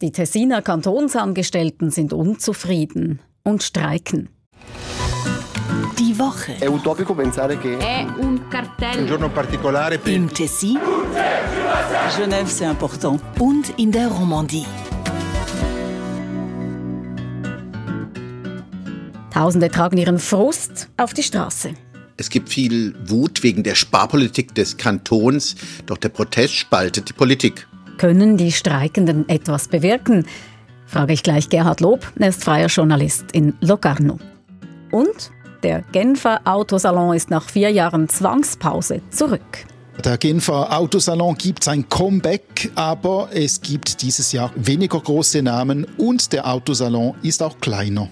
Die Tessiner Kantonsangestellten sind unzufrieden und streiken. Die Woche. È utopico pensare che È un cartello. Un giorno particolare per Im Tessin. Genève, c'est important. Und in der Romandie. Tausende tragen ihren Frust auf die Straße. Es gibt viel Wut wegen der Sparpolitik des Kantons, doch der Protest spaltet die Politik. Können die Streikenden etwas bewirken? Frage ich gleich Gerhard Lob, er ist freier Journalist in Locarno. Und der Genfer Autosalon ist nach vier Jahren Zwangspause zurück. Der Genfer Autosalon gibt sein Comeback, aber es gibt dieses Jahr weniger große Namen und der Autosalon ist auch kleiner.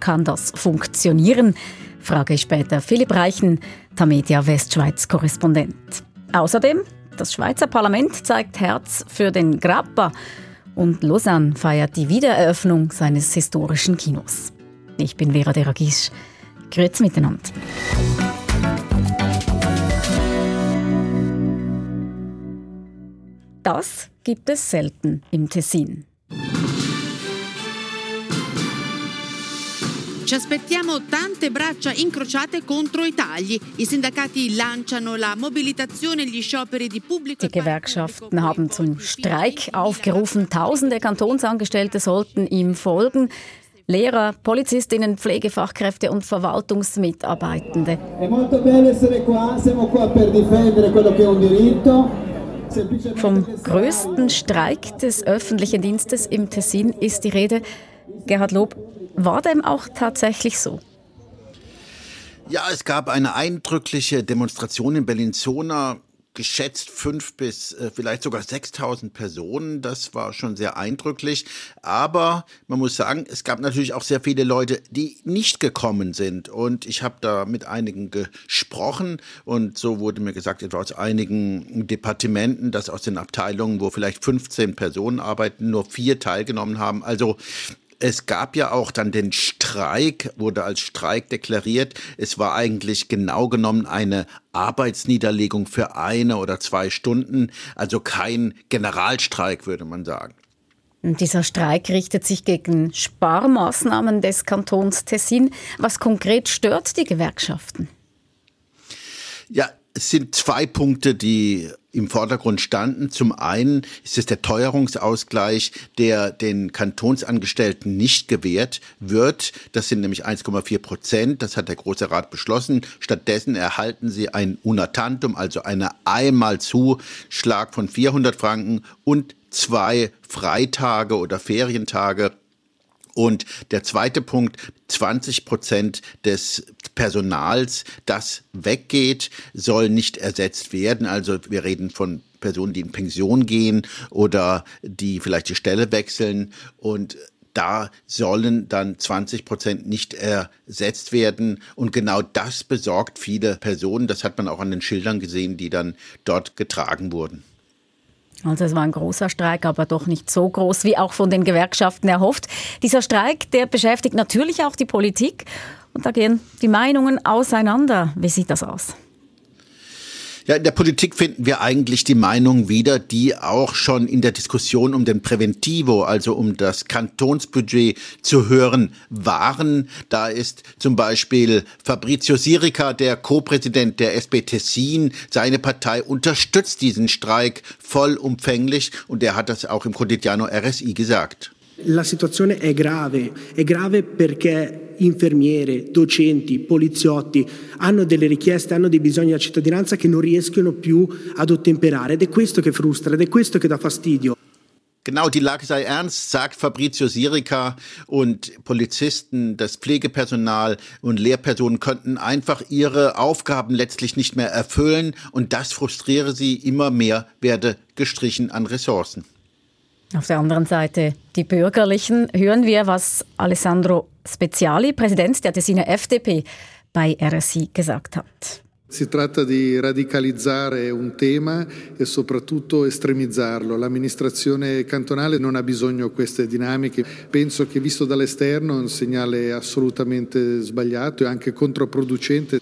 Kann das funktionieren? Frage ich später Philipp Reichen, Tamedia Westschweiz-Korrespondent. Außerdem, das Schweizer Parlament zeigt Herz für den Grappa und Lausanne feiert die Wiedereröffnung seines historischen Kinos. Ich bin Vera Deragisch. Grüezi miteinander. Das gibt es selten im Tessin. Ci aspettiamo tante braccia incrociate contro i tagli. I sindacati lanciano la mobilitazione e gli scioperi di pubblico. Die Gewerkschaften haben zum Streik aufgerufen. Tausende Kantonsangestellte sollten ihm folgen. Lehrer, Polizistinnen, Pflegefachkräfte und Verwaltungsmitarbeitende. È molto bello essere qua, siamo qua per difendere quello che è un diritto. Vom größten Streik des öffentlichen Dienstes im Tessin ist die Rede. Gerhard Lob, war dem auch tatsächlich so? Ja, es gab eine eindrückliche Demonstration in Bellinzona, geschätzt fünf bis äh, vielleicht sogar 6000 Personen. Das war schon sehr eindrücklich. Aber man muss sagen, es gab natürlich auch sehr viele Leute, die nicht gekommen sind. Und ich habe da mit einigen gesprochen. Und so wurde mir gesagt, etwa aus einigen Departementen, dass aus den Abteilungen, wo vielleicht 15 Personen arbeiten, nur vier teilgenommen haben. Also es gab ja auch dann den Streik, wurde als Streik deklariert. Es war eigentlich genau genommen eine Arbeitsniederlegung für eine oder zwei Stunden, also kein Generalstreik, würde man sagen. Und dieser Streik richtet sich gegen Sparmaßnahmen des Kantons Tessin. Was konkret stört die Gewerkschaften? Ja, es sind zwei Punkte, die im Vordergrund standen. Zum einen ist es der Teuerungsausgleich, der den Kantonsangestellten nicht gewährt wird. Das sind nämlich 1,4 Prozent. Das hat der Große Rat beschlossen. Stattdessen erhalten sie ein Unatantum, also eine Einmalzuschlag von 400 Franken und zwei Freitage oder Ferientage und der zweite Punkt, 20 Prozent des Personals, das weggeht, soll nicht ersetzt werden. Also wir reden von Personen, die in Pension gehen oder die vielleicht die Stelle wechseln und da sollen dann 20 Prozent nicht ersetzt werden. Und genau das besorgt viele Personen. Das hat man auch an den Schildern gesehen, die dann dort getragen wurden. Also es war ein großer Streik, aber doch nicht so groß, wie auch von den Gewerkschaften erhofft. Dieser Streik, der beschäftigt natürlich auch die Politik. Und da gehen die Meinungen auseinander. Wie sieht das aus? Ja, in der Politik finden wir eigentlich die Meinung wieder, die auch schon in der Diskussion um den Präventivo, also um das Kantonsbudget zu hören waren. Da ist zum Beispiel Fabrizio Sirica, der Co-Präsident der SP Tessin. Seine Partei unterstützt diesen Streik vollumfänglich und er hat das auch im Quotidiano RSI gesagt. La situazione è grave, è grave perché infermiere, docenti, poliziotti hanno delle richieste, hanno dei bisogni della cittadinanza che non riescono più ad ottemperare ed è questo che frustra ed è questo che dà fastidio. Genau, die Lage sei ernst, sagt Fabrizio Sirica und Polizisten, das Pflegepersonal und Lehrpersonen könnten einfach ihre Aufgaben letztlich nicht mehr erfüllen und das frustriere sie immer mehr, werde gestrichen an Ressourcen. Auf der anderen Seite die Bürgerlichen. Hören wir, was Alessandro Speziali, Präsident der Tessiner FDP, bei RSI gesagt hat. Si tratta di radicalizzare un tema e soprattutto estremizzarlo. L'amministrazione cantonale non ha bisogno di queste dinamiche. Penso che visto dall'esterno è un segnale assolutamente sbagliato e anche controproducente.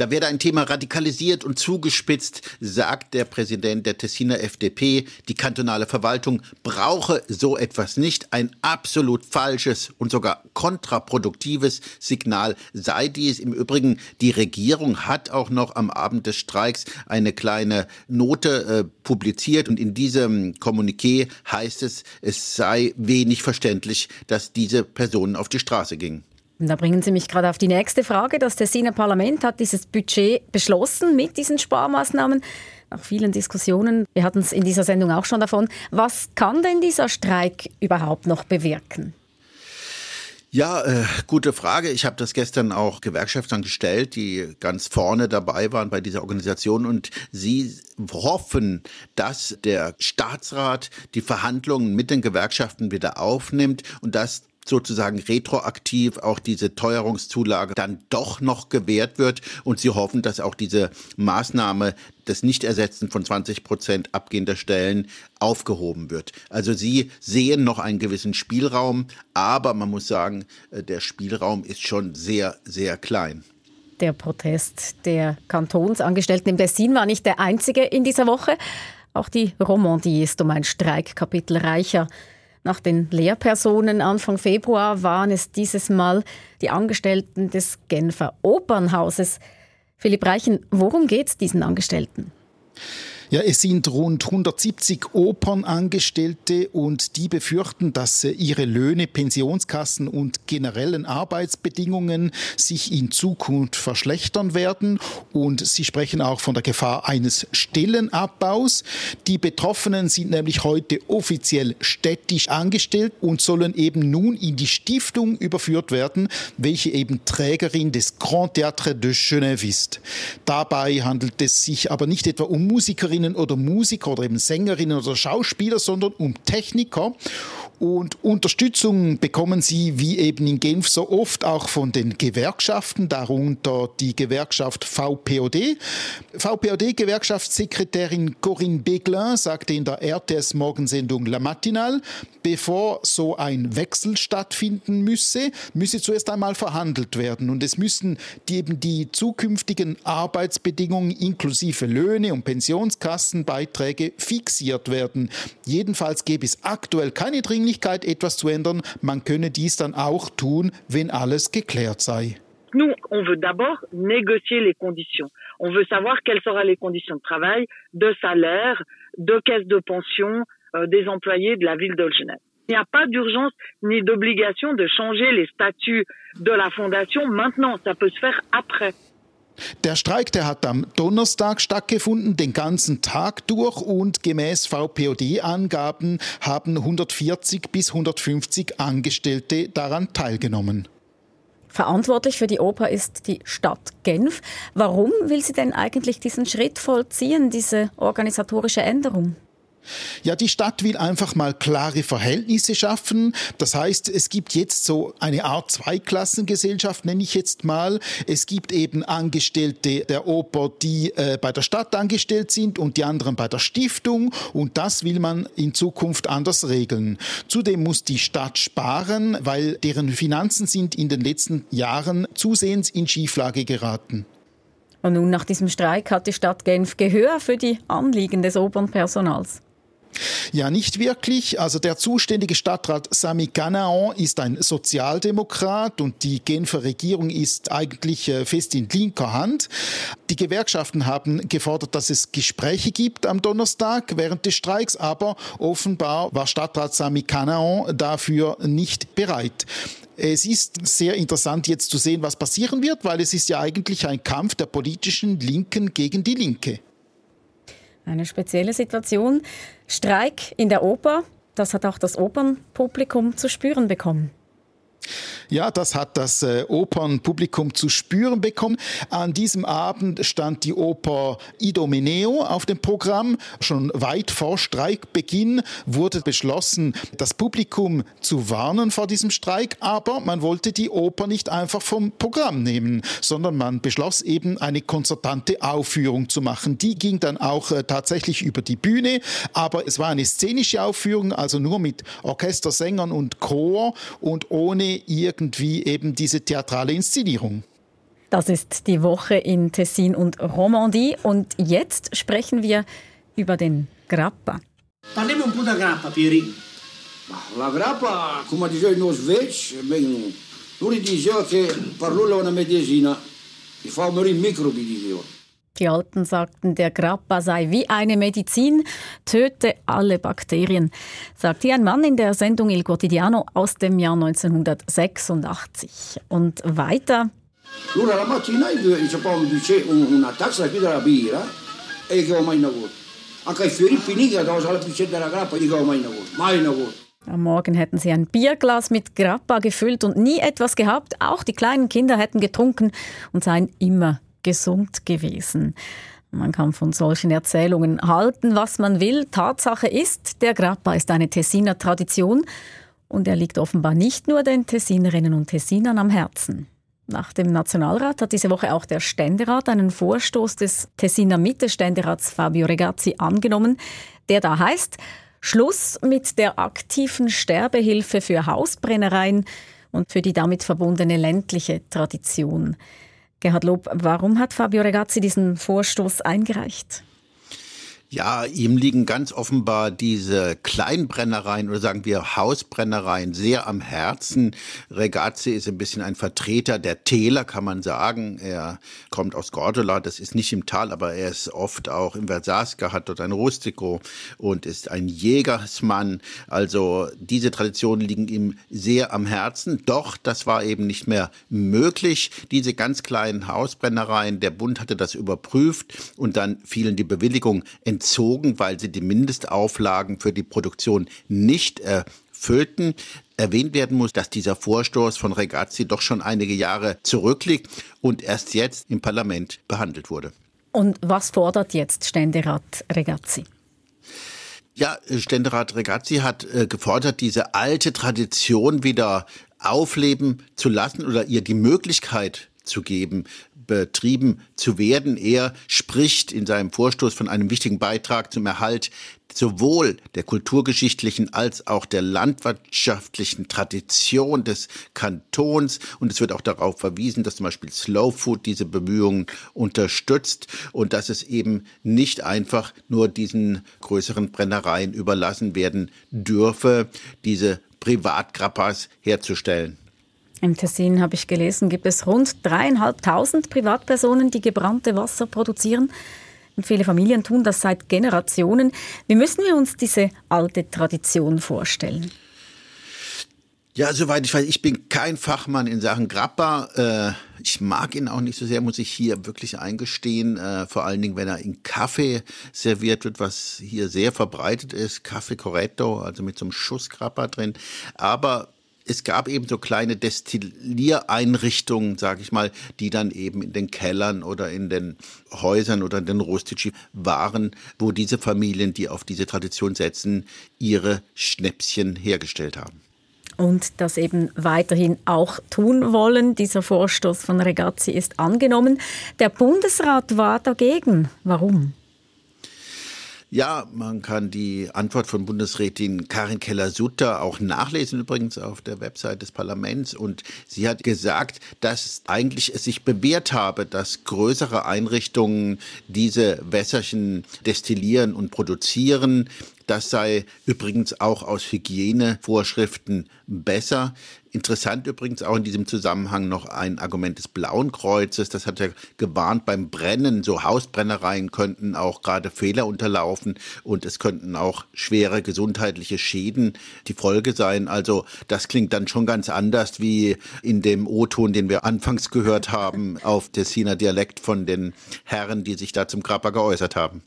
Da werde ein Thema radikalisiert und zugespitzt, sagt der Präsident der Tessiner FDP. Die kantonale Verwaltung brauche so etwas nicht. Ein absolut falsches und sogar kontraproduktives Signal sei dies. Im Übrigen, die Regierung hat auch noch am Abend des Streiks eine kleine Note äh, publiziert und in diesem Kommuniqué heißt es, es sei wenig verständlich, dass diese Personen auf die Straße gingen. Da bringen Sie mich gerade auf die nächste Frage. Das Tessiner Parlament hat dieses Budget beschlossen mit diesen Sparmaßnahmen. Nach vielen Diskussionen, wir hatten es in dieser Sendung auch schon davon, was kann denn dieser Streik überhaupt noch bewirken? Ja, äh, gute Frage. Ich habe das gestern auch Gewerkschaftern gestellt, die ganz vorne dabei waren bei dieser Organisation und sie hoffen, dass der Staatsrat die Verhandlungen mit den Gewerkschaften wieder aufnimmt und dass sozusagen retroaktiv auch diese Teuerungszulage dann doch noch gewährt wird. Und sie hoffen, dass auch diese Maßnahme des Nichtersetzen von 20 Prozent abgehender Stellen aufgehoben wird. Also sie sehen noch einen gewissen Spielraum, aber man muss sagen, äh, der Spielraum ist schon sehr, sehr klein. Der Protest der Kantonsangestellten im Tessin war nicht der einzige in dieser Woche. Auch die Romandie ist um ein Streikkapitel reicher. Nach den Lehrpersonen Anfang Februar waren es dieses Mal die Angestellten des Genfer Opernhauses. Philipp Reichen, worum geht es diesen Angestellten? Ja, es sind rund 170 Opernangestellte und die befürchten, dass ihre Löhne, Pensionskassen und generellen Arbeitsbedingungen sich in Zukunft verschlechtern werden und sie sprechen auch von der Gefahr eines Stellenabbaus. Die Betroffenen sind nämlich heute offiziell städtisch angestellt und sollen eben nun in die Stiftung überführt werden, welche eben Trägerin des Grand Théâtre de Genève ist. Dabei handelt es sich aber nicht etwa um Musikerinnen Musikerinnen oder Musiker oder eben Sängerinnen oder Schauspieler, sondern um Techniker. Und Unterstützung bekommen sie, wie eben in Genf so oft, auch von den Gewerkschaften, darunter die Gewerkschaft VPOD. VPOD-Gewerkschaftssekretärin Corinne Beglin sagte in der RTS-Morgensendung La Matinale, bevor so ein Wechsel stattfinden müsse, müsse zuerst einmal verhandelt werden. Und es müssen die, eben die zukünftigen Arbeitsbedingungen inklusive Löhne und Pensionskassenbeiträge fixiert werden. Jedenfalls gäbe es aktuell keine Dringlichkeit Etwas zu ändern. Man könne dies dann auch tun, wenn alles geklärt sei. Nous, on veut d'abord négocier les conditions. On veut savoir quelles seront les conditions de travail, de salaire, de caisse de pension euh, des employés de la ville de Genève. Il n'y a pas d'urgence ni d'obligation de changer les statuts de la fondation maintenant. Ça peut se faire après. Der Streik, der hat am Donnerstag stattgefunden, den ganzen Tag durch und gemäß VPOD-Angaben haben 140 bis 150 Angestellte daran teilgenommen. Verantwortlich für die Oper ist die Stadt Genf. Warum will sie denn eigentlich diesen Schritt vollziehen, diese organisatorische Änderung? Ja, die Stadt will einfach mal klare Verhältnisse schaffen. Das heißt, es gibt jetzt so eine Art Zweiklassengesellschaft, nenne ich jetzt mal. Es gibt eben Angestellte der Oper, die äh, bei der Stadt angestellt sind und die anderen bei der Stiftung. Und das will man in Zukunft anders regeln. Zudem muss die Stadt sparen, weil deren Finanzen sind in den letzten Jahren zusehends in Schieflage geraten. Und nun nach diesem Streik hat die Stadt Genf Gehör für die Anliegen des Opernpersonals. Ja, nicht wirklich. Also der zuständige Stadtrat Sami Canaan ist ein Sozialdemokrat und die Genfer Regierung ist eigentlich äh, fest in linker Hand. Die Gewerkschaften haben gefordert, dass es Gespräche gibt am Donnerstag während des Streiks, aber offenbar war Stadtrat Sami Canaan dafür nicht bereit. Es ist sehr interessant jetzt zu sehen, was passieren wird, weil es ist ja eigentlich ein Kampf der politischen Linken gegen die Linke. Eine spezielle Situation. Streik in der Oper, das hat auch das Opernpublikum zu spüren bekommen. Ja, das hat das äh, Opernpublikum zu spüren bekommen. An diesem Abend stand die Oper Idomeneo auf dem Programm. Schon weit vor Streikbeginn wurde beschlossen, das Publikum zu warnen vor diesem Streik, aber man wollte die Oper nicht einfach vom Programm nehmen, sondern man beschloss eben eine konzertante Aufführung zu machen. Die ging dann auch äh, tatsächlich über die Bühne, aber es war eine szenische Aufführung, also nur mit Orchester, Sängern und Chor und ohne irgendwie eben diese theatrale Inszenierung. Das ist die Woche in Tessin und Romandie und jetzt sprechen wir über den Grappa. Parliamo un po' da grappa, Pieri. La grappa, come diceva il nostro vecchio, lui diceva che per lui è una medicina, che fa morire microbi, diceva. Die Alten sagten, der Grappa sei wie eine Medizin, töte alle Bakterien, sagt hier ein Mann in der Sendung Il Quotidiano aus dem Jahr 1986. Und weiter. Lui la mattina dice una tazza più della birra e che ho mai avuto. Anche i fiori finiti, da la piccetta della grappa, dico ho mai avuto. Mai avuto. Am Morgen hätten sie ein Bierglas mit Grappa gefüllt und nie etwas gehabt. Auch die kleinen Kinder hätten getrunken und seien immer gesund gewesen. Man kann von solchen Erzählungen halten, was man will. Tatsache ist, der Grappa ist eine Tessiner Tradition und er liegt offenbar nicht nur den Tessinerinnen und Tessinern am Herzen. Nach dem Nationalrat hat diese Woche auch der Ständerat einen Vorstoß des Tessiner Mitte-Ständerats Fabio Regazzi angenommen, der da heißt, Schluss mit der aktiven Sterbehilfe für Hausbrennereien und für die damit verbundene ländliche Tradition. Gerhard Lob, warum hat Fabio Regazzi diesen Vorstoß eingereicht? Ja, ihm liegen ganz offenbar diese Kleinbrennereien oder sagen wir Hausbrennereien sehr am Herzen. Regazzi ist ein bisschen ein Vertreter der Täler, kann man sagen. Er kommt aus Gordola, das ist nicht im Tal, aber er ist oft auch im Versasca, hat dort ein Rustico und ist ein Jägersmann. Also diese Traditionen liegen ihm sehr am Herzen. Doch das war eben nicht mehr möglich, diese ganz kleinen Hausbrennereien. Der Bund hatte das überprüft und dann fielen die Bewilligungen entzogen, weil sie die Mindestauflagen für die Produktion nicht erfüllten. Erwähnt werden muss, dass dieser Vorstoß von Regazzi doch schon einige Jahre zurückliegt und erst jetzt im Parlament behandelt wurde. Und was fordert jetzt Ständerat Regazzi? Ja, Ständerat Regazzi hat äh, gefordert, diese alte Tradition wieder aufleben zu lassen oder ihr die Möglichkeit zu geben, betrieben zu werden. Er spricht in seinem Vorstoß von einem wichtigen Beitrag zum Erhalt sowohl der kulturgeschichtlichen als auch der landwirtschaftlichen Tradition des Kantons. Und es wird auch darauf verwiesen, dass zum Beispiel Slow Food diese Bemühungen unterstützt und dass es eben nicht einfach nur diesen größeren Brennereien überlassen werden dürfe, diese Privatgrappas herzustellen. Im Tessin, habe ich gelesen, gibt es rund dreieinhalbtausend Privatpersonen, die gebrannte Wasser produzieren. Viele Familien tun das seit Generationen. Wie müssen wir uns diese alte Tradition vorstellen? Ja, soweit ich weiß, ich bin kein Fachmann in Sachen Grappa. Äh, ich mag ihn auch nicht so sehr, muss ich hier wirklich eingestehen. Äh, vor allen Dingen, wenn er in Kaffee serviert wird, was hier sehr verbreitet ist. Kaffee Corretto, also mit so einem Schuss Grappa drin. Aber es gab eben so kleine Destilliereinrichtungen, sage ich mal, die dann eben in den Kellern oder in den Häusern oder in den Rustici waren, wo diese Familien, die auf diese Tradition setzen, ihre Schnäpschen hergestellt haben und das eben weiterhin auch tun wollen. Dieser Vorstoß von Regazzi ist angenommen. Der Bundesrat war dagegen. Warum? Ja, man kann die Antwort von Bundesrätin Karin Keller-Sutter auch nachlesen, übrigens auf der Website des Parlaments. Und sie hat gesagt, dass eigentlich es sich bewährt habe, dass größere Einrichtungen diese Wässerchen destillieren und produzieren. Das sei übrigens auch aus Hygienevorschriften besser. Interessant übrigens auch in diesem Zusammenhang noch ein Argument des Blauen Kreuzes. Das hat ja gewarnt beim Brennen. So Hausbrennereien könnten auch gerade Fehler unterlaufen und es könnten auch schwere gesundheitliche Schäden die Folge sein. Also das klingt dann schon ganz anders wie in dem O-Ton, den wir anfangs gehört haben auf Tessiner Dialekt von den Herren, die sich da zum Grappa geäußert haben.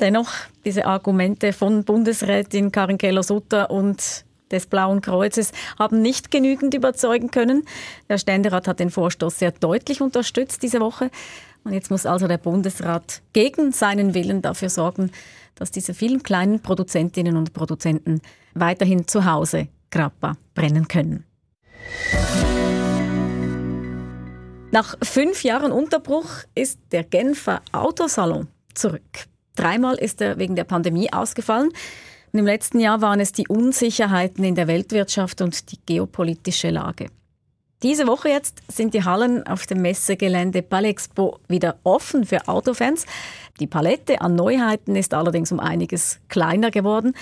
Dennoch, diese Argumente von Bundesrätin Karin Keller-Sutter und des Blauen Kreuzes haben nicht genügend überzeugen können. Der Ständerat hat den Vorstoß sehr deutlich unterstützt diese Woche. Und jetzt muss also der Bundesrat gegen seinen Willen dafür sorgen, dass diese vielen kleinen Produzentinnen und Produzenten weiterhin zu Hause Grappa brennen können. Nach fünf Jahren Unterbruch ist der Genfer Autosalon zurück. Dreimal ist er wegen der Pandemie ausgefallen. Und im letzten Jahr waren es die Unsicherheiten in der Weltwirtschaft und die geopolitische Lage. Diese Woche jetzt sind die Hallen auf dem Messegelände Palexpo wieder offen für Autofans. Die Palette an Neuheiten ist allerdings um einiges kleiner geworden.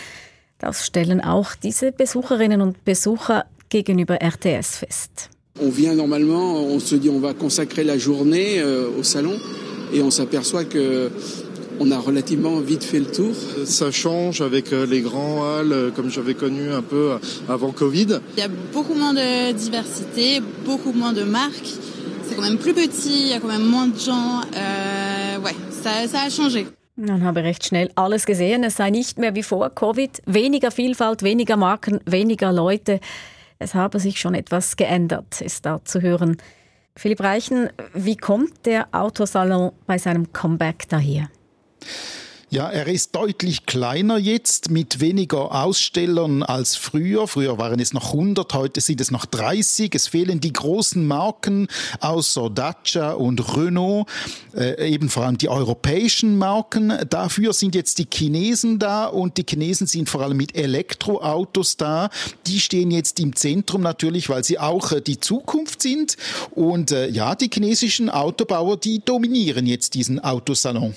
Das stellen auch diese Besucherinnen und Besucher gegenüber RTS fest. On vient normalement, on se dit on va consacrer la journée euh, au salon et on s'aperçoit que on a relativement vite fait le tour. Ça change avec euh, les grands halles euh, comme j'avais connu un peu avant Covid. Il y a beaucoup moins de diversité, beaucoup moins de marques. C'est quand même plus petit, il y a quand même moins de gens. Euh, ouais, ça, ça a changé. Dann habe ich recht schnell alles gesehen. Es sei nicht mehr wie vor Covid. Weniger Vielfalt, weniger Marken, weniger Leute. Es habe sich schon etwas geändert, ist da zu hören. Philipp Reichen, wie kommt der Autosalon bei seinem Comeback daher? Ja, er ist deutlich kleiner jetzt mit weniger Ausstellern als früher. Früher waren es noch 100, heute sind es noch 30. Es fehlen die großen Marken außer Dacia und Renault, äh, eben vor allem die europäischen Marken. Dafür sind jetzt die Chinesen da und die Chinesen sind vor allem mit Elektroautos da. Die stehen jetzt im Zentrum natürlich, weil sie auch äh, die Zukunft sind. Und äh, ja, die chinesischen Autobauer, die dominieren jetzt diesen Autosalon.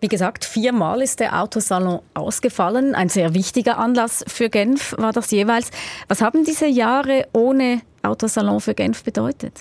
Wie gesagt, viermal ist der Autosalon ausgefallen. Ein sehr wichtiger Anlass für Genf war das jeweils. Was haben diese Jahre ohne Autosalon für Genf bedeutet?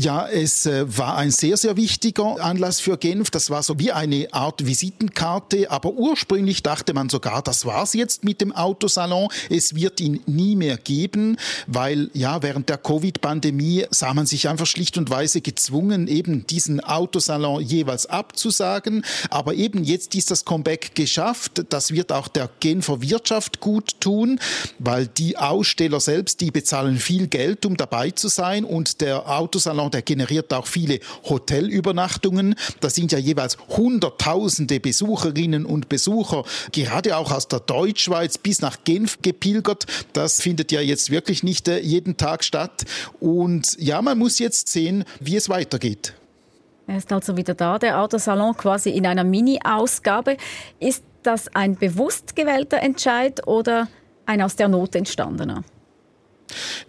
Ja, es äh, war ein sehr, sehr wichtiger Anlass für Genf. Das war so wie eine Art Visitenkarte. Aber ursprünglich dachte man sogar, das war's jetzt mit dem Autosalon. Es wird ihn nie mehr geben, weil ja, während der Covid-Pandemie sah man sich einfach schlicht und weise gezwungen, eben diesen Autosalon jeweils abzusagen. Aber eben jetzt ist das Comeback geschafft. Das wird auch der Genfer Wirtschaft gut tun, weil die Aussteller selbst, die bezahlen viel Geld, um dabei zu sein. Und der Autosalon der generiert auch viele Hotelübernachtungen. Da sind ja jeweils Hunderttausende Besucherinnen und Besucher, gerade auch aus der Deutschschweiz bis nach Genf gepilgert. Das findet ja jetzt wirklich nicht äh, jeden Tag statt. Und ja, man muss jetzt sehen, wie es weitergeht. Er ist also wieder da, der Autosalon quasi in einer Mini-Ausgabe. Ist das ein bewusst gewählter Entscheid oder ein aus der Not entstandener?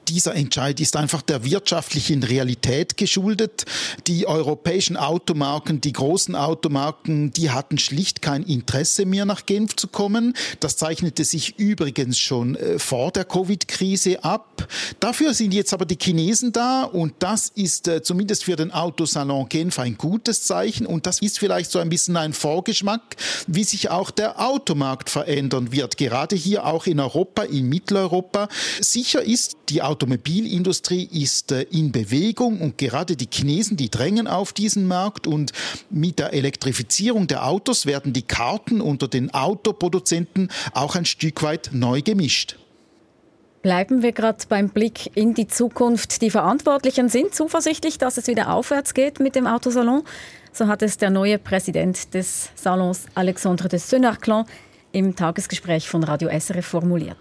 Dieser Entscheid ist einfach der wirtschaftlichen Realität geschuldet. Die europäischen Automarken, die großen Automarken, die hatten schlicht kein Interesse mehr nach Genf zu kommen. Das zeichnete sich übrigens schon äh, vor der Covid-Krise ab. Dafür sind jetzt aber die Chinesen da und das ist äh, zumindest für den Autosalon Genf ein gutes Zeichen und das ist vielleicht so ein bisschen ein Vorgeschmack, wie sich auch der Automarkt verändern wird. Gerade hier auch in Europa, in Mitteleuropa. Sicher ist, die Automobilindustrie ist äh, in Bewegung und gerade die Chinesen, die drängen auf diesen Markt und mit der Elektrifizierung der Autos werden die Karten unter den Autoproduzenten auch ein Stück weit neu gemischt. Bleiben wir gerade beim Blick in die Zukunft. Die Verantwortlichen sind zuversichtlich, dass es wieder aufwärts geht mit dem Autosalon. So hat es der neue Präsident des Salons, Alexandre de Senarclan, im Tagesgespräch von Radio SRF formuliert.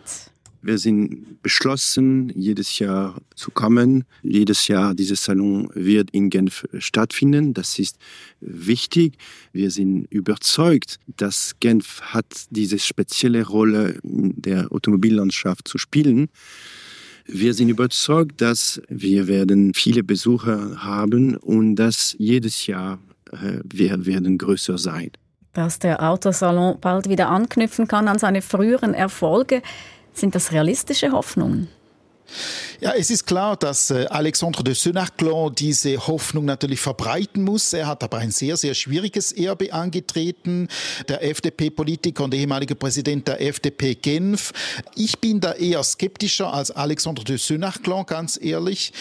Wir sind beschlossen, jedes Jahr zu kommen. Jedes Jahr dieses Salon wird in Genf stattfinden. Das ist wichtig. Wir sind überzeugt, dass Genf hat diese spezielle Rolle in der Automobillandschaft zu spielen. Wir sind überzeugt, dass wir werden viele Besucher haben und dass jedes Jahr äh, wir werden größer sein. Dass der Autosalon bald wieder anknüpfen kann an seine früheren Erfolge. Sind das realistische Hoffnungen? Ja, es ist klar, dass äh, Alexandre de Senarclan diese Hoffnung natürlich verbreiten muss. Er hat aber ein sehr, sehr schwieriges Erbe angetreten. Der FDP-Politiker und ehemalige Präsident der FDP Genf. Ich bin da eher skeptischer als Alexandre de Senarclan, ganz ehrlich.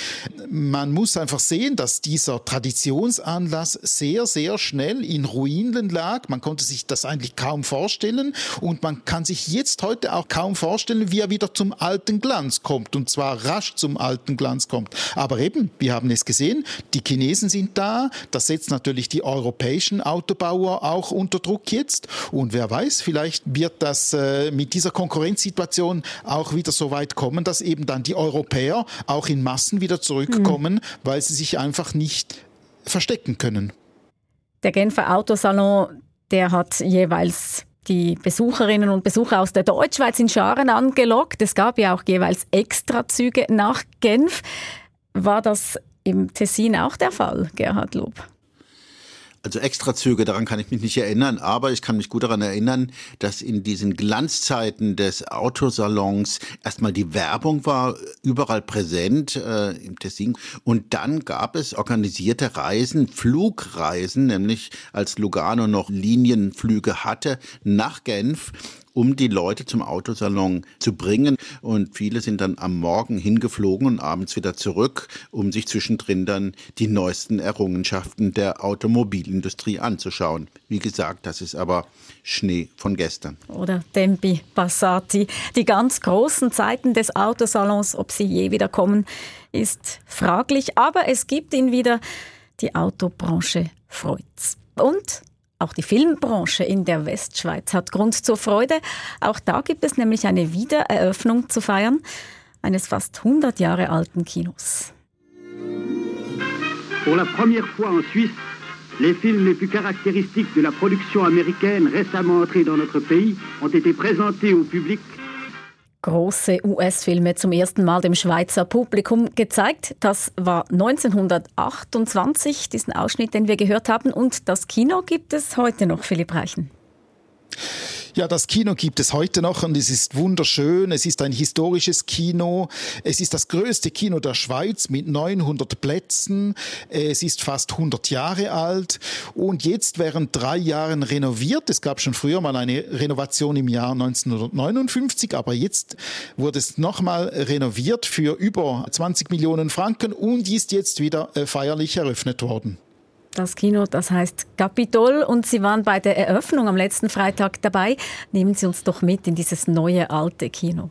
Man muss einfach sehen, dass dieser Traditionsanlass sehr, sehr schnell in Ruinen lag. Man konnte sich das eigentlich kaum vorstellen und man kann sich jetzt heute auch kaum vorstellen, wie er wieder zum alten Glanz kommt und zwar rasch zum alten Glanz kommt. Aber eben, wir haben es gesehen, die Chinesen sind da, das setzt natürlich die europäischen Autobauer auch unter Druck jetzt. Und wer weiß, vielleicht wird das äh, mit dieser Konkurrenzsituation auch wieder so weit kommen, dass eben dann die Europäer auch in Massen wieder zurückkommen, mhm. weil sie sich einfach nicht verstecken können. Der Genfer Autosalon, der hat jeweils die Besucherinnen und Besucher aus der Deutschschweiz in Scharen angelockt. Es gab ja auch jeweils Extrazüge nach Genf. War das im Tessin auch der Fall, Gerhard Lob? Also Extrazüge, daran kann ich mich nicht erinnern, aber ich kann mich gut daran erinnern, dass in diesen Glanzzeiten des Autosalons erstmal die Werbung war, überall präsent äh, im Tessin. Und dann gab es organisierte Reisen, Flugreisen, nämlich als Lugano noch Linienflüge hatte, nach Genf um die Leute zum Autosalon zu bringen. Und viele sind dann am Morgen hingeflogen und abends wieder zurück, um sich zwischendrin dann die neuesten Errungenschaften der Automobilindustrie anzuschauen. Wie gesagt, das ist aber Schnee von gestern. Oder Tempi Passati. Die ganz großen Zeiten des Autosalons, ob sie je wieder kommen, ist fraglich. Aber es gibt ihn wieder. Die Autobranche freut's. Und auch die Filmbranche in der Westschweiz hat Grund zur Freude. Auch da gibt es nämlich eine Wiedereröffnung zu feiern eines fast 100 Jahre alten Kinos. Pour la première fois en Suisse, les films les plus caractéristiques de la production américaine récemment entrés dans notre pays ont été présentés au public große US-Filme zum ersten Mal dem Schweizer Publikum gezeigt. Das war 1928, diesen Ausschnitt, den wir gehört haben. Und das Kino gibt es heute noch, Philipp Reichen. Ja, das Kino gibt es heute noch und es ist wunderschön. Es ist ein historisches Kino. Es ist das größte Kino der Schweiz mit 900 Plätzen. Es ist fast 100 Jahre alt und jetzt während drei Jahren renoviert. Es gab schon früher mal eine Renovation im Jahr 1959, aber jetzt wurde es nochmal renoviert für über 20 Millionen Franken und ist jetzt wieder äh, feierlich eröffnet worden das Kino, das heißt Capitol. Und Sie waren bei der Eröffnung am letzten Freitag dabei. Nehmen Sie uns doch mit in dieses neue alte Kino.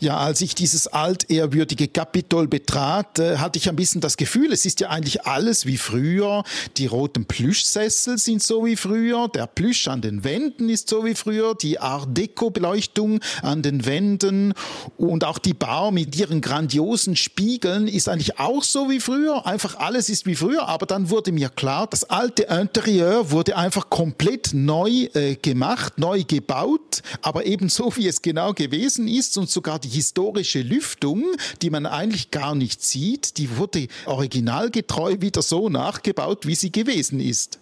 Ja, als ich dieses altehrwürdige Kapitol betrat, äh, hatte ich ein bisschen das Gefühl, es ist ja eigentlich alles wie früher. Die roten Plüschsessel sind so wie früher, der Plüsch an den Wänden ist so wie früher, die Art Deco-Beleuchtung an den Wänden und auch die Bar mit ihren grandiosen Spiegeln ist eigentlich auch so wie früher. Einfach alles ist wie früher, aber dann wurde mir klar, das alte Interieur wurde einfach komplett neu äh, gemacht, neu gebaut, aber eben so, wie es genau gewesen ist und sogar die historische Lüftung, die man eigentlich gar nicht sieht, die wurde originalgetreu wieder so nachgebaut, wie sie gewesen ist.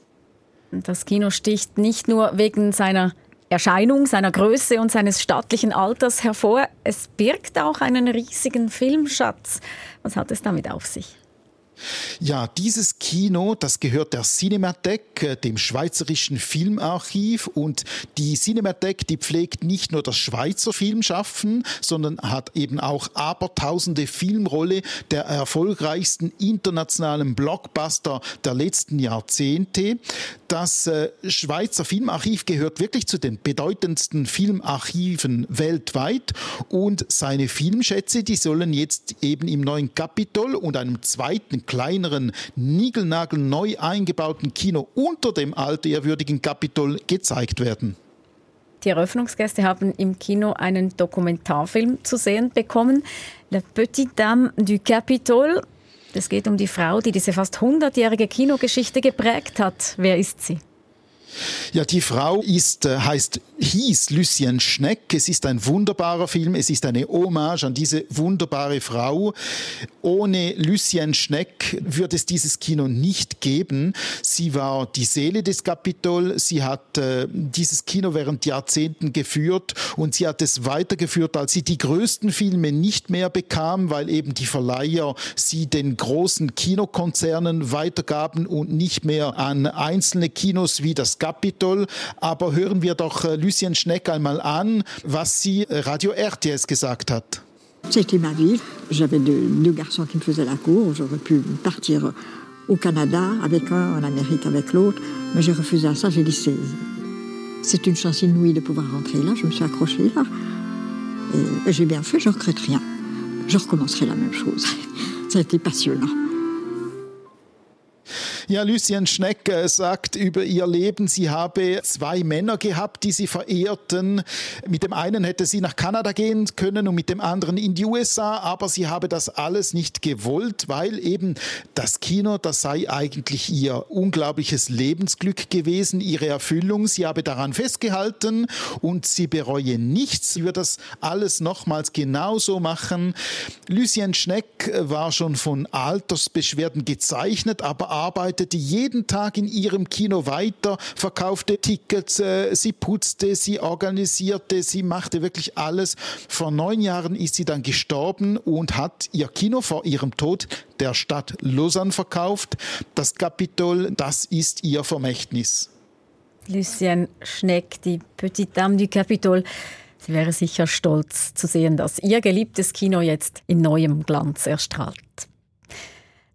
Das Kino sticht nicht nur wegen seiner Erscheinung, seiner Größe und seines stattlichen Alters hervor, es birgt auch einen riesigen Filmschatz. Was hat es damit auf sich? Ja, dieses Kino, das gehört der Cinemathek, äh, dem Schweizerischen Filmarchiv. Und die Cinemathek, die pflegt nicht nur das Schweizer Filmschaffen, sondern hat eben auch abertausende Filmrolle der erfolgreichsten internationalen Blockbuster der letzten Jahrzehnte. Das äh, Schweizer Filmarchiv gehört wirklich zu den bedeutendsten Filmarchiven weltweit. Und seine Filmschätze, die sollen jetzt eben im neuen Kapitol und einem zweiten kleineren, niegelnagelneu eingebauten Kino unter dem altehrwürdigen Kapitol gezeigt werden. Die Eröffnungsgäste haben im Kino einen Dokumentarfilm zu sehen bekommen. La Petite Dame du Capitole. Es geht um die Frau, die diese fast 100-jährige Kinogeschichte geprägt hat. Wer ist sie? Ja, die Frau ist, äh, heißt, hieß Lucien Schneck. Es ist ein wunderbarer Film. Es ist eine Hommage an diese wunderbare Frau. Ohne Lucien Schneck würde es dieses Kino nicht geben. Sie war die Seele des Kapitol. Sie hat äh, dieses Kino während Jahrzehnten geführt und sie hat es weitergeführt, als sie die größten Filme nicht mehr bekam, weil eben die Verleiher sie den großen Kinokonzernen weitergaben und nicht mehr an einzelne Kinos wie das Capitol. Aber hören wir doch äh, Lucien Schneck einmal an, was sie Radio RTS gesagt hat. C'était ma vie. J'avais deux, garçons qui me faisaient la cour. J'aurais pu partir au Canada avec un, en Amérique avec l'autre, mais j'ai refusé à ça. J'ai dit c'est une chance inouïe de pouvoir rentrer là. Je me suis accrochée là. J'ai bien fait, je ne regrette rien. Je recommencerai la même chose. Ça a été passionnant. Ja, Lucien Schneck äh, sagt über ihr Leben, sie habe zwei Männer gehabt, die sie verehrten. Mit dem einen hätte sie nach Kanada gehen können und mit dem anderen in die USA, aber sie habe das alles nicht gewollt, weil eben das Kino, das sei eigentlich ihr unglaubliches Lebensglück gewesen, ihre Erfüllung. Sie habe daran festgehalten und sie bereue nichts. Sie wird das alles nochmals genauso machen. Lucien Schneck war schon von Altersbeschwerden gezeichnet, aber arbeitete jeden Tag in ihrem Kino weiter, verkaufte Tickets, äh, sie putzte, sie organisierte, sie machte wirklich alles. Vor neun Jahren ist sie dann gestorben und hat ihr Kino vor ihrem Tod der Stadt Lausanne verkauft. Das Kapitol, das ist ihr Vermächtnis. Lucien Schneck, die Petite Dame du Capitol. Sie wäre sicher stolz zu sehen, dass ihr geliebtes Kino jetzt in neuem Glanz erstrahlt.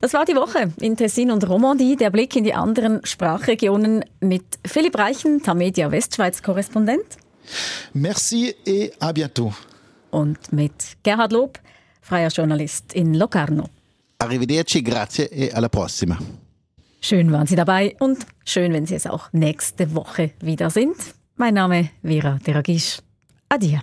Das war die Woche in Tessin und Romandie. Der Blick in die anderen Sprachregionen mit Philipp Reichen, Tamedia Westschweiz-Korrespondent. Merci et à bientôt. Und mit Gerhard Lob, freier Journalist in Locarno. Arrivederci, grazie e alla prossima. Schön waren Sie dabei und schön, wenn Sie es auch nächste Woche wieder sind. Mein Name Vera Deragisch. Adieu.